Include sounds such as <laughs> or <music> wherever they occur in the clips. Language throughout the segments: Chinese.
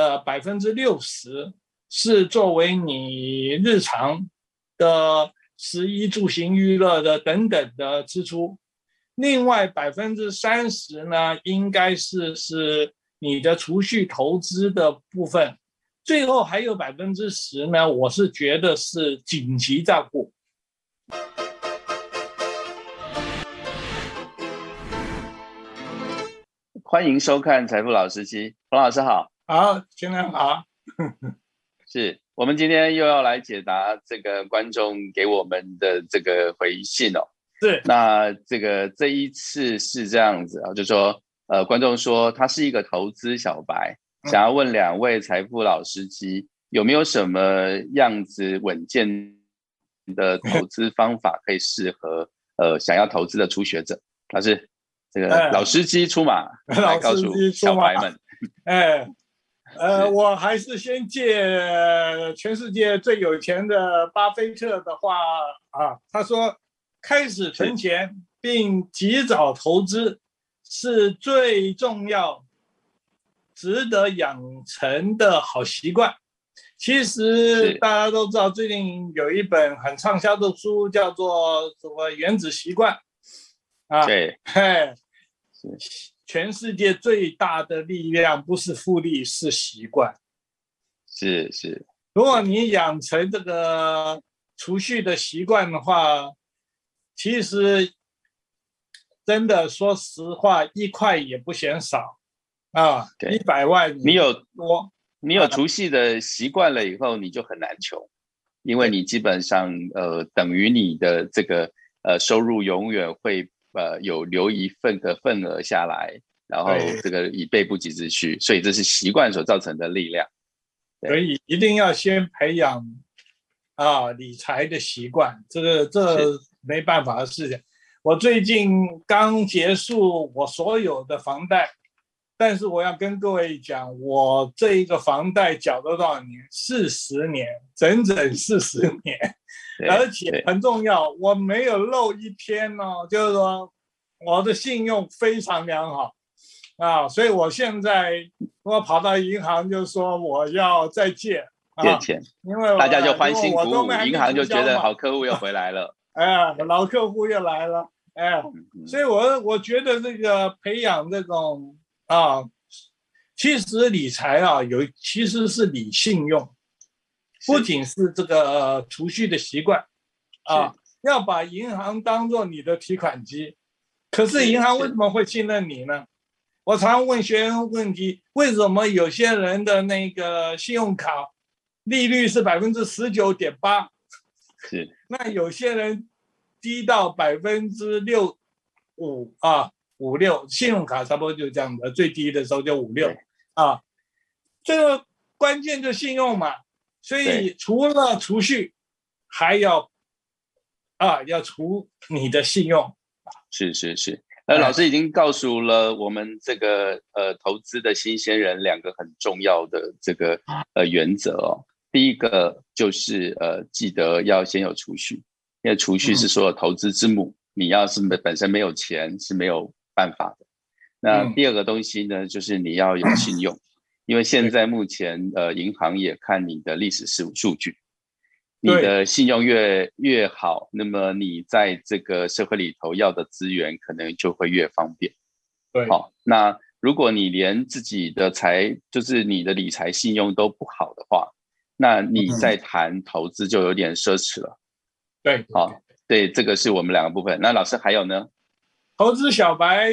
呃百分之六十是作为你日常的食衣住行娱乐的等等的支出，另外百分之三十呢，应该是是你的储蓄投资的部分，最后还有百分之十呢，我是觉得是紧急账户。欢迎收看《财富老司机》，彭老师好，好，先生好，<laughs> 是我们今天又要来解答这个观众给我们的这个回信哦。是，那这个这一次是这样子啊，就说呃，观众说他是一个投资小白，想要问两位财富老司机有没有什么样子稳健的投资方法可以适合呃想要投资的初学者？老师。这个老司机出马来告诉小白们，<laughs> 哎，呃，我还是先借全世界最有钱的巴菲特的话啊，他说，开始存钱并及早投资是最重要、值得养成的好习惯。其实大家都知道，最近有一本很畅销的书，叫做什么《原子习惯》。啊，对，嘿，全世界最大的力量不是复利，是习惯。是是，如果你养成这个储蓄的习惯的话，其实真的说实话，一块也不嫌少啊。一百万，你有多，你有储蓄的习惯了以后，你就很难穷，因为你基本上呃，等于你的这个呃收入永远会。呃，有留一份的份额下来，然后这个以备不急之需，所以这是习惯所造成的力量。所以一定要先培养啊理财的习惯，这个这没办法的事情。我最近刚结束我所有的房贷，但是我要跟各位讲，我这一个房贷缴了多少年？四十年，整整四十年。而且很重要，我没有漏一天哦，就是说我的信用非常良好啊，所以我现在我跑到银行就说我要再借借钱，因为大家就欢欣鼓舞，银行就觉得好客户又回来了，<laughs> 哎，老客户又来了，哎，所以我我觉得这个培养这种啊，其实理财啊有其实是理信用。不仅是这个储蓄的习惯，啊，要把银行当做你的提款机。可是银行为什么会信任你呢？我常问学员问题：为什么有些人的那个信用卡利率是百分之十九点八？是。<laughs> 那有些人低到百分之六五啊，五六，信用卡差不多就这样的，最低的时候就五六啊。这个关键就信用嘛。所以除了储蓄，还要啊，要除你的信用。是是是，那老师已经告诉了我们这个呃投资的新鲜人两个很重要的这个呃原则哦。第一个就是呃记得要先有储蓄，因为储蓄是所有投资之母。你要是本身没有钱是没有办法的。那第二个东西呢，就是你要有信用。因为现在目前，呃，银行也看你的历史数数据，你的信用越越好，那么你在这个社会里头要的资源可能就会越方便。对，好，那如果你连自己的财，就是你的理财信用都不好的话，那你在谈投资就有点奢侈了。对，好，对，这个是我们两个部分。那老师还有呢？投资小白。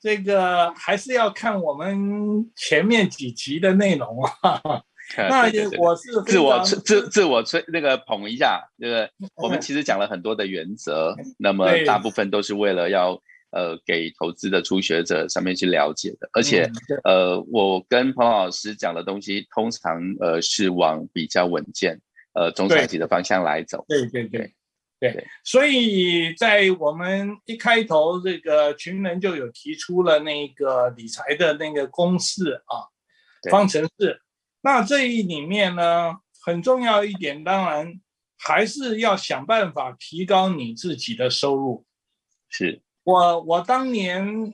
这个还是要看我们前面几集的内容啊。<laughs> 那我是自我自自我吹那个捧一下，这个 <laughs> 我们其实讲了很多的原则，那么大部分都是为了要呃给投资的初学者上面去了解的，而且呃我跟彭老师讲的东西，通常呃是往比较稳健呃中长期的方向来走。对对。对。对，所以在我们一开头，这个群人就有提出了那个理财的那个公式啊，方程式。那这一里面呢，很重要一点，当然还是要想办法提高你自己的收入。是我我当年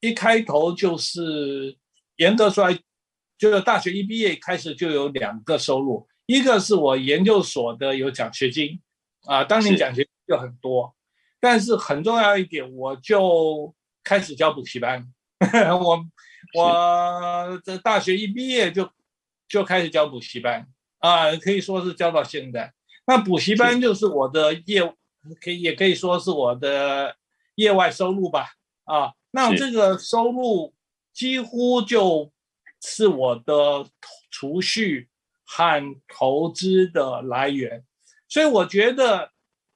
一开头就是严格说来，就是大学一毕业开始就有两个收入，一个是我研究所的有奖学金，啊，当年奖学金就很多，但是很重要一点，我就开始教补习班，<laughs> 我我这大学一毕业就就开始教补习班，啊，可以说是教到现在。那补习班就是我的业务，可以也可以说是我的业外收入吧，啊，那这个收入几乎就是我的储蓄和投资的来源，所以我觉得，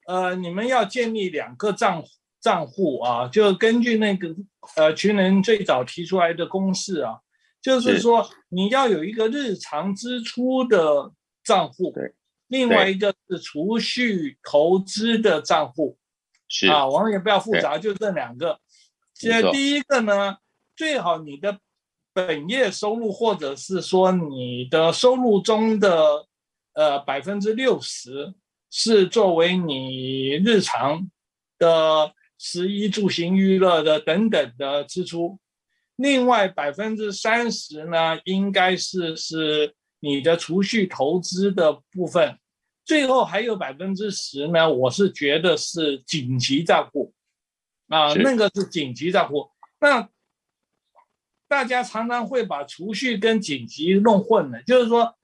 呃，你们要建立两个账账户啊，就根据那个呃群人最早提出来的公式啊，就是说你要有一个日常支出的账户。对。另外一个是储蓄投资的账户，是啊，我们也不要复杂，就这两个。现在第一个呢，最好你的本业收入，或者是说你的收入中的呃百分之六十，是作为你日常的食衣住行娱乐的等等的支出。另外百分之三十呢，应该是是。你的储蓄投资的部分，最后还有百分之十呢，我是觉得是紧急账户，啊，那个是紧急账户。那大家常常会把储蓄跟紧急弄混了，就是说，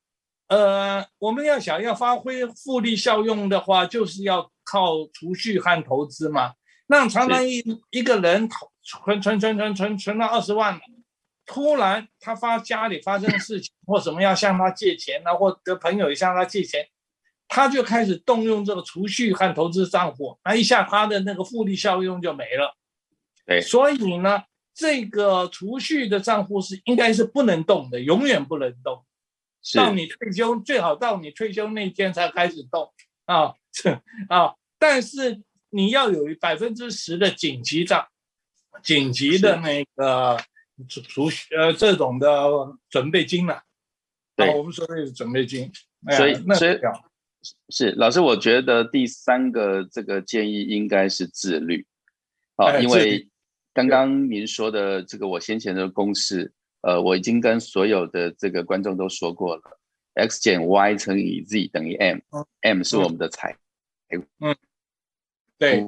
呃，我们要想要发挥复利效用的话，就是要靠储蓄和投资嘛。那常常一一个人存存存存存存了二十万。突然，他发家里发生事情，或什么要向他借钱呢？或者朋友向他借钱，他就开始动用这个储蓄和投资账户，那一下他的那个复利效用就没了。对，所以呢，这个储蓄的账户是应该是不能动的，永远不能动。到你退休，最好到你退休那天才开始动啊！这啊，但是你要有百分之十的紧急账，紧急的那个。储储蓄呃这种的准备金呢？对，我们说的是准备金。所以所以是老师，我觉得第三个这个建议应该是自律啊，因为刚刚您说的这个我先前的公式，呃，我已经跟所有的这个观众都说过了，x 减 y 乘以 z 等于 m，m 是我们的财，嗯，对。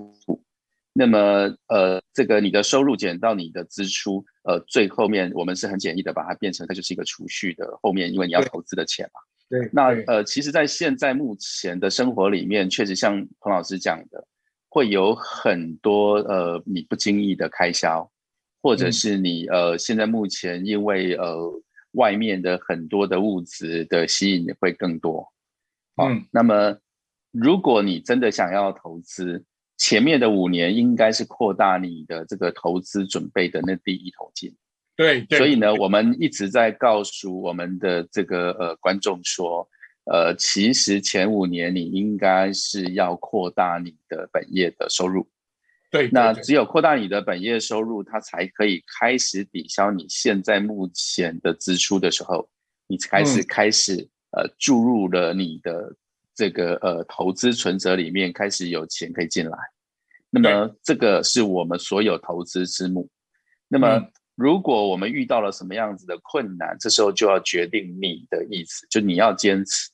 那么，呃，这个你的收入减到你的支出，呃，最后面我们是很简易的把它变成它就是一个储蓄的后面，因为你要投资的钱嘛。对。那呃，其实，在现在目前的生活里面，确实像彭老师讲的，会有很多呃你不经意的开销，或者是你呃现在目前因为呃外面的很多的物质的吸引会更多。嗯。那么，如果你真的想要投资，前面的五年应该是扩大你的这个投资准备的那第一桶金，对，所以呢，我们一直在告诉我们的这个呃观众说，呃，其实前五年你应该是要扩大你的本业的收入，对，那只有扩大你的本业收入，它才可以开始抵消你现在目前的支出的时候，你开始开始呃注入了你的。这个呃投资存折里面开始有钱可以进来，那么这个是我们所有投资之母。那么如果我们遇到了什么样子的困难，这时候就要决定你的意思，就你要坚持，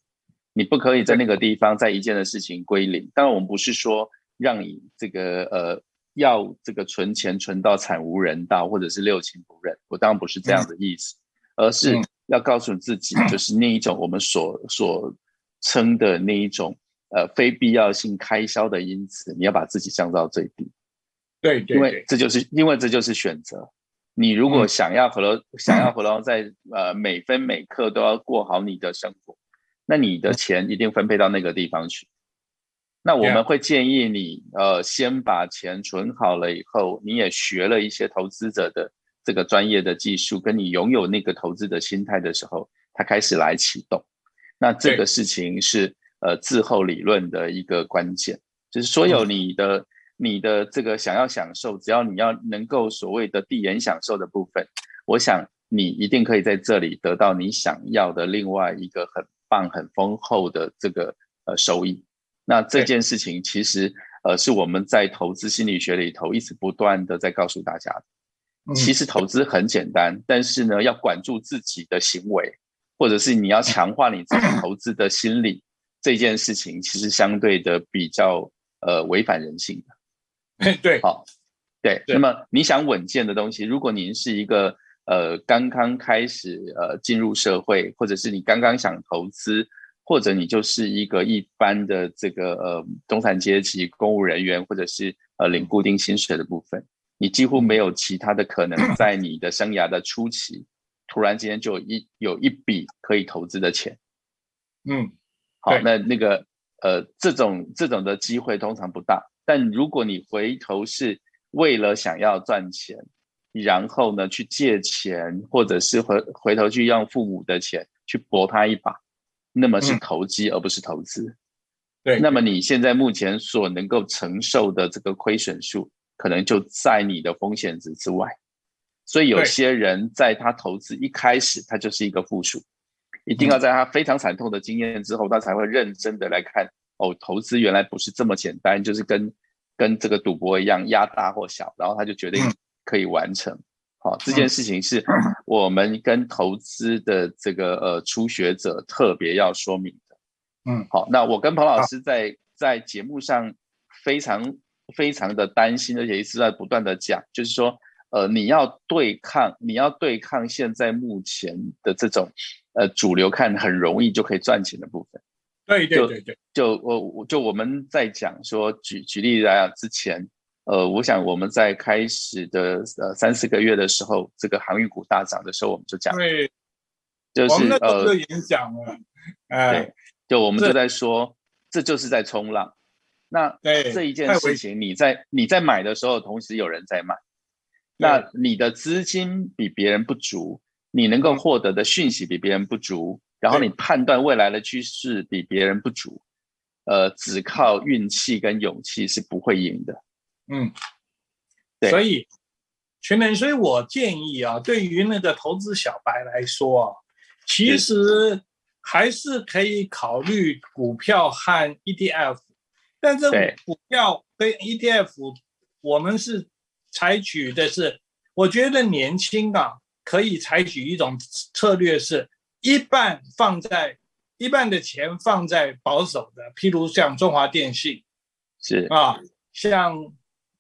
你不可以在那个地方在一件的事情归零。当然，我们不是说让你这个呃要这个存钱存到惨无人道，或者是六亲不认，我当然不是这样的意思，而是要告诉自己，就是那一种我们所所。称的那一种呃非必要性开销的因子，你要把自己降到最低。对对，因为这就是因为这就是选择。你如果想要和想要 <clears throat> 和在呃每分每刻都要过好你的生活，那你的钱一定分配到那个地方去。那我们会建议你呃先把钱存好了以后，你也学了一些投资者的这个专业的技术，跟你拥有那个投资的心态的时候，它开始来启动。那这个事情是呃滞后理论的一个关键，就是所有你的你的这个想要享受，只要你要能够所谓的递延享受的部分，我想你一定可以在这里得到你想要的另外一个很棒很丰厚的这个呃收益。那这件事情其实呃是我们在投资心理学里头一直不断的在告诉大家的，其实投资很简单，但是呢，要管住自己的行为，或者是你要强化你自己投资的心理，这件事情其实相对的比较呃违反人性的。<laughs> 对，好，对。那么你想稳健的东西，如果您是一个呃刚刚开始呃进入社会，或者是你刚刚想投资，或者你就是一个一般的这个呃中产阶级公务人员，或者是呃领固定薪水的部分。你几乎没有其他的可能，在你的生涯的初期，突然之间就一有一笔可以投资的钱。嗯，好，那那个呃，这种这种的机会通常不大。但如果你回头是为了想要赚钱，然后呢去借钱，或者是回回头去用父母的钱去搏他一把，那么是投机而不是投资。对，那么你现在目前所能够承受的这个亏损数。可能就在你的风险值之外，所以有些人在他投资一开始，他就是一个负数，一定要在他非常惨痛的经验之后，他才会认真的来看哦，投资原来不是这么简单，就是跟跟这个赌博一样，压大或小，然后他就决定可以完成。好，这件事情是我们跟投资的这个呃初学者特别要说明的。嗯，好，那我跟彭老师在在节目上非常。非常的担心，而且一直在不断的讲，就是说，呃，你要对抗，你要对抗现在目前的这种，呃，主流看很容易就可以赚钱的部分。对对对对，就我我就我们在讲说，举举例来讲，之前，呃，我想我们在开始的呃三四个月的时候，这个航运股大涨的时候，我们就讲，对，就是呃，影响了，哎，就我们就在说，这就是在冲浪。那这一件事情，你在你在买的时候，同时有人在买，那你的资金比别人不足，你能够获得的讯息比别人不足，然后你判断未来的趋势比别人不足，呃，只靠运气跟勇气是不会赢的。嗯，对。所以，群人，所以我建议啊，对于那个投资小白来说啊，其实还是可以考虑股票和 ETF。但这股票跟 ETF，我们是采取的是，我觉得年轻啊可以采取一种策略，是一半放在一半的钱放在保守的，譬如像中华电信，是。啊，像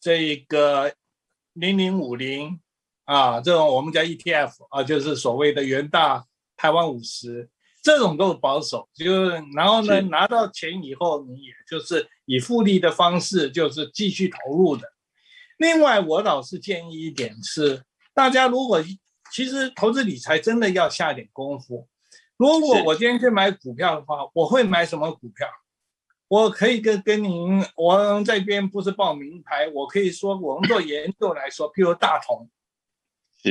这一个零零五零啊，这种我们叫 ETF 啊，就是所谓的元大台湾五十。这种都是保守，就是然后呢，拿到钱以后，你也就是以复利的方式，就是继续投入的。另外，我老是建议一点是，大家如果其实投资理财真的要下点功夫。如果我今天去买股票的话，我会买什么股票？我可以跟跟您，我这边不是报名牌，我可以说我们做研究来说，<laughs> 譬如大同，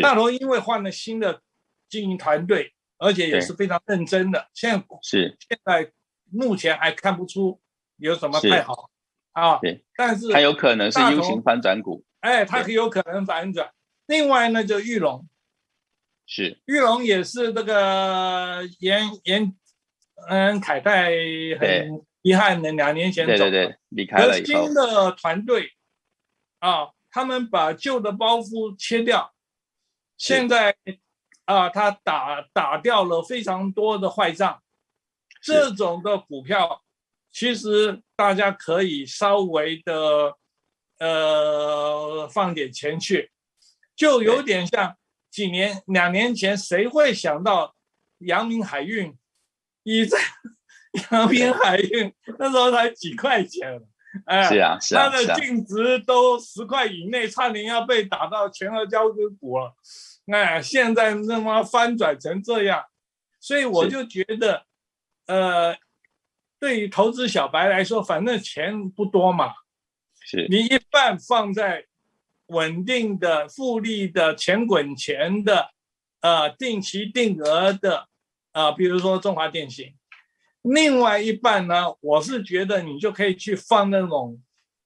大同因为换了新的经营团队。而且也是非常认真的，现在是。现在目前还看不出有什么太好。啊。对，但是它有可能是 U 型反转股。哎，它有可能反转。另外呢，就玉龙，是。玉龙也是这个严严嗯凯泰很遗憾的两年前走了，离开了新的团队啊，他们把旧的包袱切掉，现在。啊，他打打掉了非常多的坏账，这种的股票，其实大家可以稍微的，呃，放点钱去，就有点像几年两年前，谁会想到阳明海运？一在阳明海运 <laughs> 那时候才几块钱，哎，是啊，是啊，它的净值都十块以内，差点要被打到全额交割股了。哎，现在他妈翻转成这样，所以我就觉得，呃，对于投资小白来说，反正钱不多嘛，是。你一半放在稳定的、复利的、钱滚钱的，呃，定期定额的，啊，比如说中华电信，另外一半呢，我是觉得你就可以去放那种，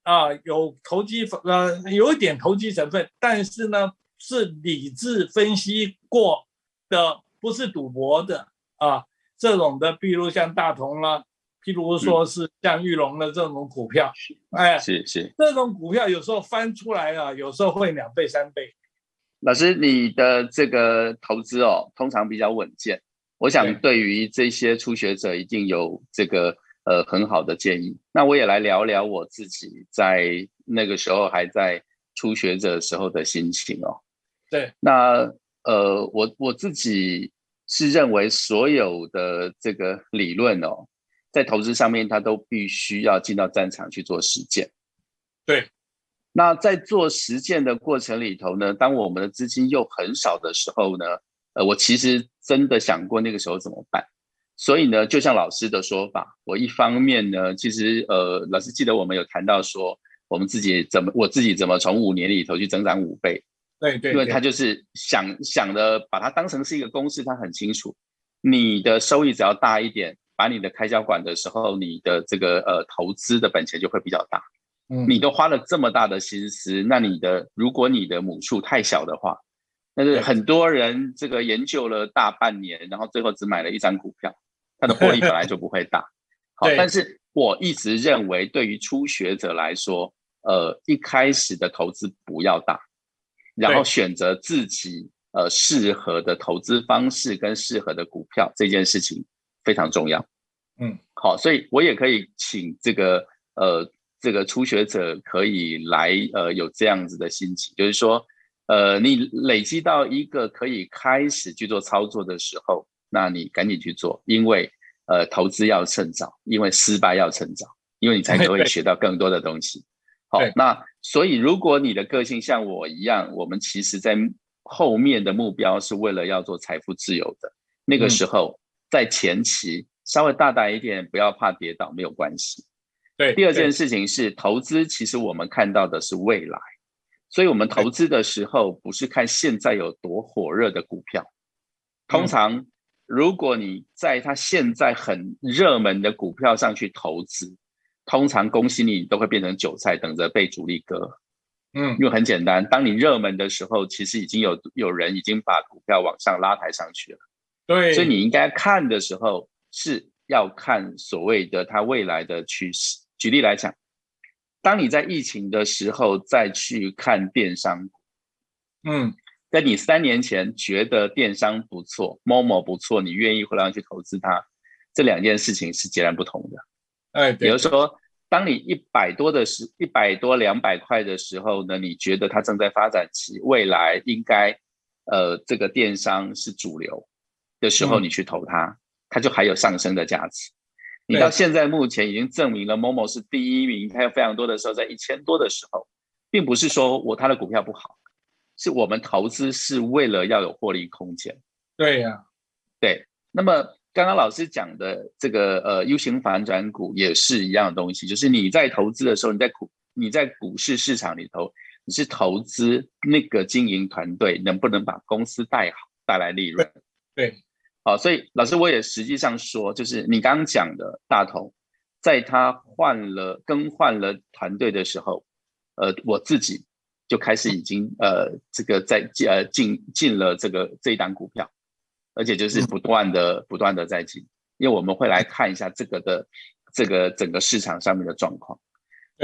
啊，有投机呃，有一点投机成分，但是呢。是理智分析过的，不是赌博的啊。这种的，比如像大同啦，譬如说是像玉龙的这种股票，哎，是是，这种股票有时候翻出来啊，有时候会两倍三倍，老师，你的这个投资哦，通常比较稳健。我想对于这些初学者，一定有这个呃很好的建议。那我也来聊聊我自己在那个时候还在初学者时候的心情哦。对，那呃，我我自己是认为所有的这个理论哦，在投资上面，它都必须要进到战场去做实践。对。那在做实践的过程里头呢，当我们的资金又很少的时候呢，呃，我其实真的想过那个时候怎么办。所以呢，就像老师的说法，我一方面呢，其实呃，老师记得我们有谈到说，我们自己怎么，我自己怎么从五年里头去增长五倍。对对，因为他就是想想的，把它当成是一个公式，他很清楚，你的收益只要大一点，把你的开销管的时候，你的这个呃投资的本钱就会比较大。你都花了这么大的心思，那你的如果你的母数太小的话，那是很多人这个研究了大半年，然后最后只买了一张股票，它的获利本来就不会大。好，<laughs> 但是我一直认为，对于初学者来说，呃，一开始的投资不要大，然后选择自己呃适合的投资方式跟适合的股票，这件事情非常重要。嗯，好，所以我也可以请这个呃。这个初学者可以来，呃，有这样子的心情，就是说，呃，你累积到一个可以开始去做操作的时候，那你赶紧去做，因为，呃，投资要趁早，因为失败要趁早，因为你才可以学到更多的东西。好，那所以如果你的个性像我一样，我们其实在后面的目标是为了要做财富自由的，那个时候在前期稍微大胆一点，不要怕跌倒，没有关系。对，第二件事情是投资，其实我们看到的是未来，所以我们投资的时候不是看现在有多火热的股票。通常，如果你在它现在很热门的股票上去投资，通常恭喜你都会变成韭菜，等着被主力割。嗯，因为很简单，当你热门的时候，其实已经有有人已经把股票往上拉抬上去了。对，所以你应该看的时候是要看所谓的它未来的趋势。举例来讲，当你在疫情的时候再去看电商，嗯，跟你三年前觉得电商不错，某某不错，你愿意回来去投资它，这两件事情是截然不同的。哎，比如说，当你一百多的时，一百多两百块的时候呢，你觉得它正在发展期，未来应该，呃，这个电商是主流的时候，你去投它，它就还有上升的价值。你到现在目前已经证明了某某是第一名，还有非常多的时候在一千多的时候，并不是说我他的股票不好，是我们投资是为了要有获利空间。对呀，对。那么刚刚老师讲的这个呃 U 型反转股也是一样的东西，就是你在投资的时候，你在股你在股市市场里头，你是投资那个经营团队能不能把公司带好，带来利润。对。好，所以老师我也实际上说，就是你刚刚讲的大头，在他换了更换了团队的时候，呃，我自己就开始已经呃这个在呃进进了这个这一档股票，而且就是不断的不断的在进，因为我们会来看一下这个的这个整个市场上面的状况。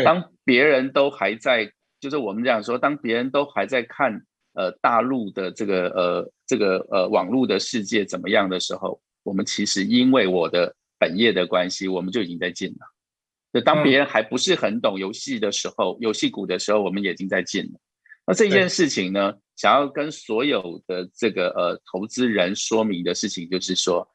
当别人都还在，就是我们讲说，当别人都还在看。呃，大陆的这个呃，这个呃，网络的世界怎么样的时候，我们其实因为我的本业的关系，我们就已经在进了。就当别人还不是很懂游戏的时候，游戏股的时候，我们已经在进了。那这件事情呢，想要跟所有的这个呃投资人说明的事情，就是说，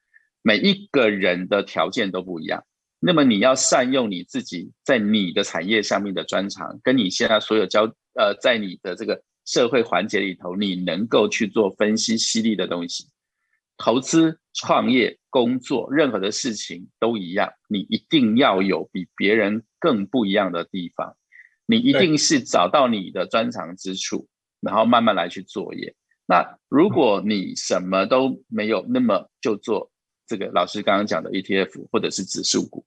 每一个人的条件都不一样。那么你要善用你自己在你的产业上面的专长，跟你现在所有交呃，在你的这个。社会环节里头，你能够去做分析犀利的东西，投资、创业、工作，任何的事情都一样，你一定要有比别人更不一样的地方，你一定是找到你的专长之处，然后慢慢来去作业。那如果你什么都没有，那么就做这个老师刚刚讲的 ETF 或者是指数股，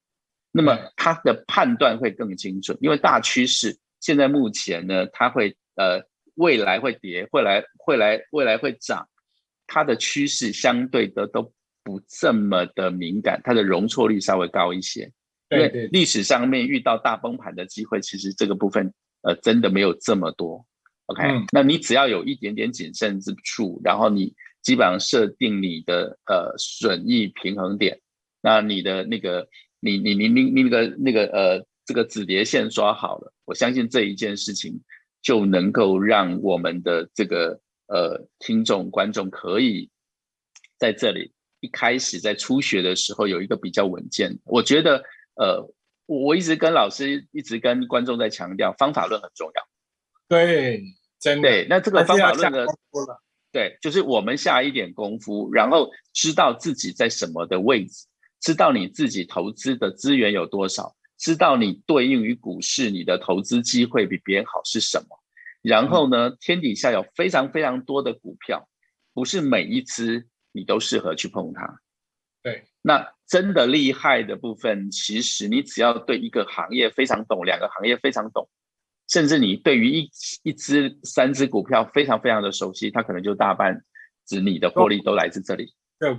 那么它的判断会更精准，因为大趋势现在目前呢，它会呃。未来会跌，会来会来，未来会涨，它的趋势相对的都不这么的敏感，它的容错率稍微高一些。因为历史上面遇到大崩盘的机会，其实这个部分呃真的没有这么多。OK，那你只要有一点点谨慎之处，然后你基本上设定你的呃损益平衡点，那你的那个你你你你你那个那个呃这个止跌线抓好了，我相信这一件事情就能够让我们的这个呃听众观众可以在这里一开始在初学的时候有一个比较稳健。我觉得呃我我一直跟老师一直跟观众在强调方法论很重要，对。真对，那这个方法论的，对，就是我们下一点功夫，然后知道自己在什么的位置，知道你自己投资的资源有多少，知道你对应于股市你的投资机会比别人好是什么，然后呢，天底下有非常非常多的股票，不是每一只你都适合去碰它。对，那真的厉害的部分，其实你只要对一个行业非常懂，两个行业非常懂。甚至你对于一一只、三只股票非常非常的熟悉，它可能就大半指你的获利都来自这里。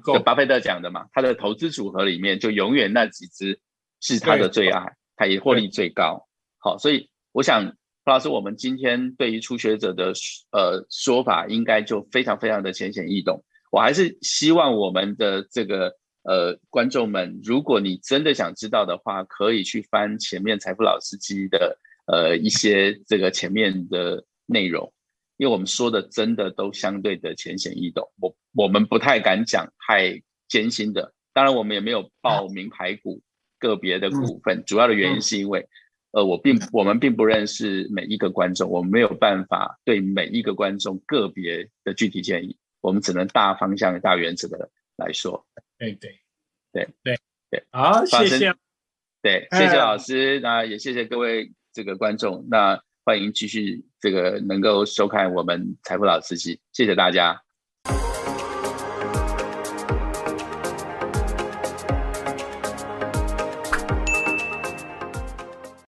就巴菲特讲的嘛，他的投资组合里面就永远那几只是他的最爱，他也获利最高。好，所以我想，胡老师，我们今天对于初学者的呃说法，应该就非常非常的浅显易懂。我还是希望我们的这个呃观众们，如果你真的想知道的话，可以去翻前面财富老司机的。呃，一些这个前面的内容，因为我们说的真的都相对的浅显易懂，我我们不太敢讲太艰辛的。当然，我们也没有报名牌股个别的股份，主要的原因是因为，呃，我并我们并不认识每一个观众，我们没有办法对每一个观众个别的具体建议，我们只能大方向、大原则的来说。对对对对对，好，谢谢，对，谢谢老师，那也谢谢各位。这个观众，那欢迎继续这个能够收看我们财富老司机，谢谢大家。